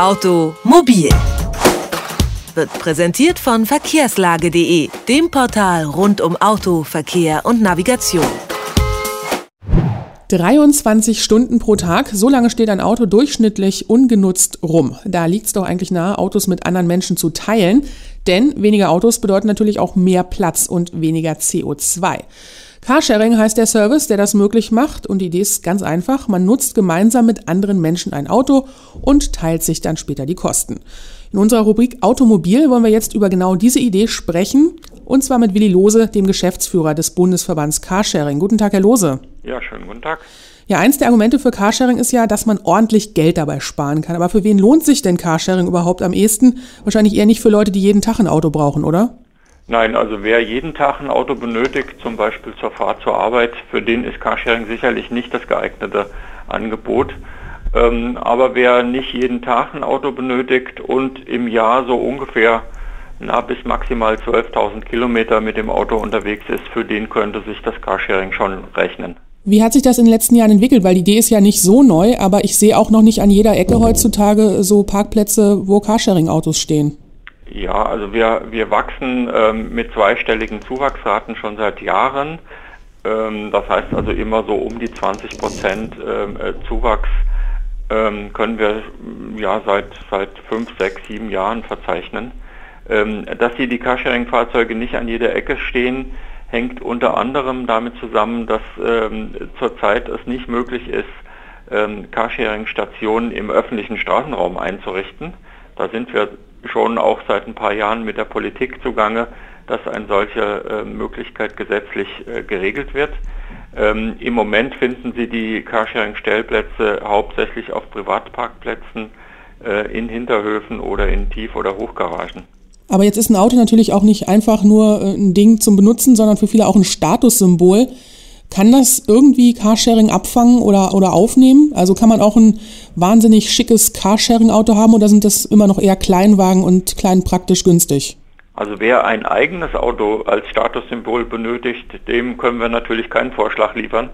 Automobil wird präsentiert von verkehrslage.de, dem Portal rund um Auto, Verkehr und Navigation. 23 Stunden pro Tag, so lange steht ein Auto durchschnittlich ungenutzt rum. Da liegt es doch eigentlich nahe, Autos mit anderen Menschen zu teilen, denn weniger Autos bedeuten natürlich auch mehr Platz und weniger CO2. Carsharing heißt der Service, der das möglich macht und die Idee ist ganz einfach, man nutzt gemeinsam mit anderen Menschen ein Auto und teilt sich dann später die Kosten. In unserer Rubrik Automobil wollen wir jetzt über genau diese Idee sprechen und zwar mit Willi Lose, dem Geschäftsführer des Bundesverbands Carsharing. Guten Tag, Herr Lose. Ja, schönen guten Tag. Ja, eins der Argumente für Carsharing ist ja, dass man ordentlich Geld dabei sparen kann. Aber für wen lohnt sich denn Carsharing überhaupt am ehesten? Wahrscheinlich eher nicht für Leute, die jeden Tag ein Auto brauchen, oder? Nein, also wer jeden Tag ein Auto benötigt, zum Beispiel zur Fahrt zur Arbeit, für den ist Carsharing sicherlich nicht das geeignete Angebot. Ähm, aber wer nicht jeden Tag ein Auto benötigt und im Jahr so ungefähr na, bis maximal 12.000 Kilometer mit dem Auto unterwegs ist, für den könnte sich das Carsharing schon rechnen. Wie hat sich das in den letzten Jahren entwickelt? Weil die Idee ist ja nicht so neu, aber ich sehe auch noch nicht an jeder Ecke heutzutage so Parkplätze, wo Carsharing-Autos stehen. Ja, also wir, wir wachsen ähm, mit zweistelligen Zuwachsraten schon seit Jahren. Ähm, das heißt also immer so um die 20 Prozent ähm, äh, Zuwachs ähm, können wir ja seit, seit fünf, sechs, sieben Jahren verzeichnen. Ähm, dass hier die Carsharing-Fahrzeuge nicht an jeder Ecke stehen, hängt unter anderem damit zusammen, dass ähm, zurzeit es nicht möglich ist, Carsharing-Stationen im öffentlichen Straßenraum einzurichten. Da sind wir schon auch seit ein paar Jahren mit der Politik zugange, dass eine solche äh, Möglichkeit gesetzlich äh, geregelt wird. Ähm, Im Moment finden Sie die Carsharing-Stellplätze hauptsächlich auf Privatparkplätzen äh, in Hinterhöfen oder in Tief- oder Hochgaragen. Aber jetzt ist ein Auto natürlich auch nicht einfach nur äh, ein Ding zum Benutzen, sondern für viele auch ein Statussymbol. Kann das irgendwie Carsharing abfangen oder, oder aufnehmen? Also kann man auch ein wahnsinnig schickes Carsharing-Auto haben oder sind das immer noch eher Kleinwagen und klein praktisch günstig? Also wer ein eigenes Auto als Statussymbol benötigt, dem können wir natürlich keinen Vorschlag liefern.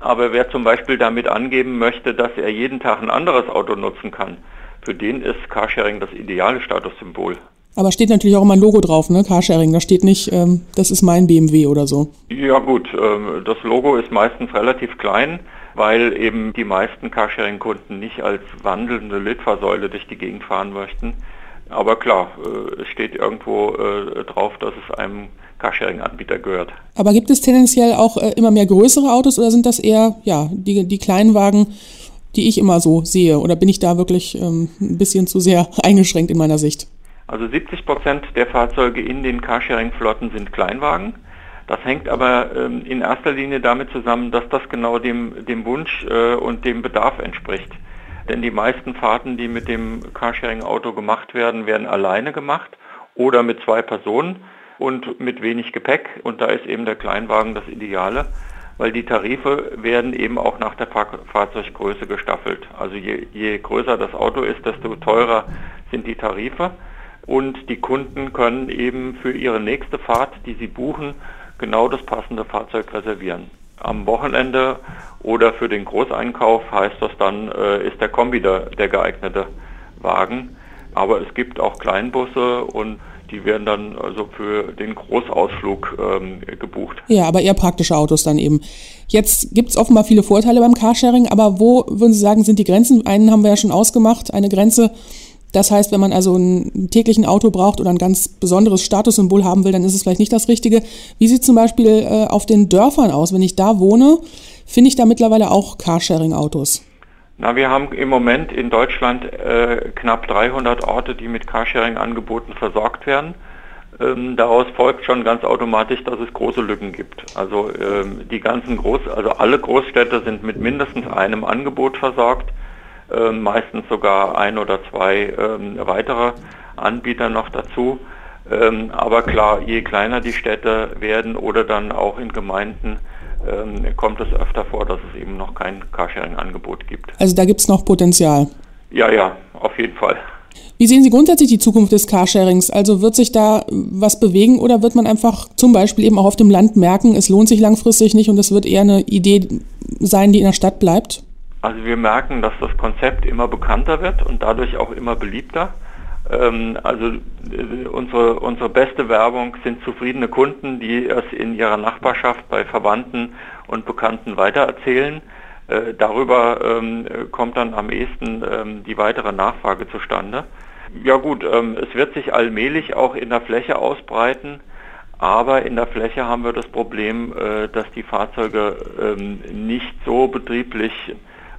Aber wer zum Beispiel damit angeben möchte, dass er jeden Tag ein anderes Auto nutzen kann, für den ist Carsharing das ideale Statussymbol. Aber steht natürlich auch immer ein Logo drauf, ne? Carsharing. Da steht nicht, ähm, das ist mein BMW oder so. Ja gut, ähm, das Logo ist meistens relativ klein, weil eben die meisten Carsharing-Kunden nicht als wandelnde Litfaßsäule durch die Gegend fahren möchten. Aber klar, äh, es steht irgendwo äh, drauf, dass es einem Carsharing-Anbieter gehört. Aber gibt es tendenziell auch äh, immer mehr größere Autos oder sind das eher ja, die, die kleinen Wagen, die ich immer so sehe? Oder bin ich da wirklich ähm, ein bisschen zu sehr eingeschränkt in meiner Sicht? Also 70 Prozent der Fahrzeuge in den Carsharing-Flotten sind Kleinwagen. Das hängt aber ähm, in erster Linie damit zusammen, dass das genau dem, dem Wunsch äh, und dem Bedarf entspricht. Denn die meisten Fahrten, die mit dem Carsharing-Auto gemacht werden, werden alleine gemacht oder mit zwei Personen und mit wenig Gepäck. Und da ist eben der Kleinwagen das Ideale, weil die Tarife werden eben auch nach der Fahr Fahrzeuggröße gestaffelt. Also je, je größer das Auto ist, desto teurer sind die Tarife und die Kunden können eben für ihre nächste Fahrt, die sie buchen, genau das passende Fahrzeug reservieren. Am Wochenende oder für den Großeinkauf heißt das dann, äh, ist der Kombi der, der geeignete Wagen. Aber es gibt auch Kleinbusse und die werden dann also für den Großausflug ähm, gebucht. Ja, aber eher praktische Autos dann eben. Jetzt gibt es offenbar viele Vorteile beim Carsharing, aber wo würden Sie sagen, sind die Grenzen? Einen haben wir ja schon ausgemacht, eine Grenze, das heißt, wenn man also ein täglichen Auto braucht oder ein ganz besonderes Statussymbol haben will, dann ist es vielleicht nicht das Richtige. Wie sieht zum Beispiel äh, auf den Dörfern aus? Wenn ich da wohne, finde ich da mittlerweile auch Carsharing-Autos. Na, wir haben im Moment in Deutschland äh, knapp 300 Orte, die mit Carsharing-Angeboten versorgt werden. Ähm, daraus folgt schon ganz automatisch, dass es große Lücken gibt. Also ähm, die ganzen Groß, also alle Großstädte sind mit mindestens einem Angebot versorgt äh, meistens sogar ein oder zwei ähm, weitere Anbieter noch dazu. Ähm, aber klar, je kleiner die Städte werden oder dann auch in Gemeinden, ähm, kommt es öfter vor, dass es eben noch kein Carsharing-Angebot gibt. Also da gibt es noch Potenzial. Ja, ja, auf jeden Fall. Wie sehen Sie grundsätzlich die Zukunft des Carsharings? Also wird sich da was bewegen oder wird man einfach zum Beispiel eben auch auf dem Land merken, es lohnt sich langfristig nicht und es wird eher eine Idee sein, die in der Stadt bleibt? Also wir merken, dass das Konzept immer bekannter wird und dadurch auch immer beliebter. Ähm, also äh, unsere, unsere beste Werbung sind zufriedene Kunden, die es in ihrer Nachbarschaft bei Verwandten und Bekannten weitererzählen. Äh, darüber ähm, kommt dann am ehesten ähm, die weitere Nachfrage zustande. Ja gut, es wird sich allmählich auch in der Fläche ausbreiten. Aber in der Fläche haben wir das Problem, äh, dass die Fahrzeuge nicht so betrieblich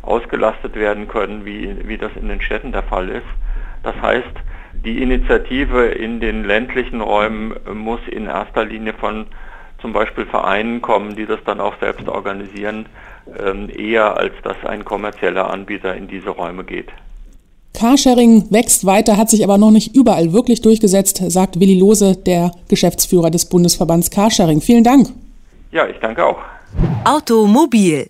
ausgelastet werden können, wie, wie das in den Städten der Fall ist. Das heißt, die Initiative in den ländlichen Räumen muss in erster Linie von zum Beispiel Vereinen kommen, die das dann auch selbst organisieren, ähm, eher als dass ein kommerzieller Anbieter in diese Räume geht. Carsharing wächst weiter, hat sich aber noch nicht überall wirklich durchgesetzt, sagt Willi Lose, der Geschäftsführer des Bundesverbands Carsharing. Vielen Dank. Ja, ich danke auch. Automobil,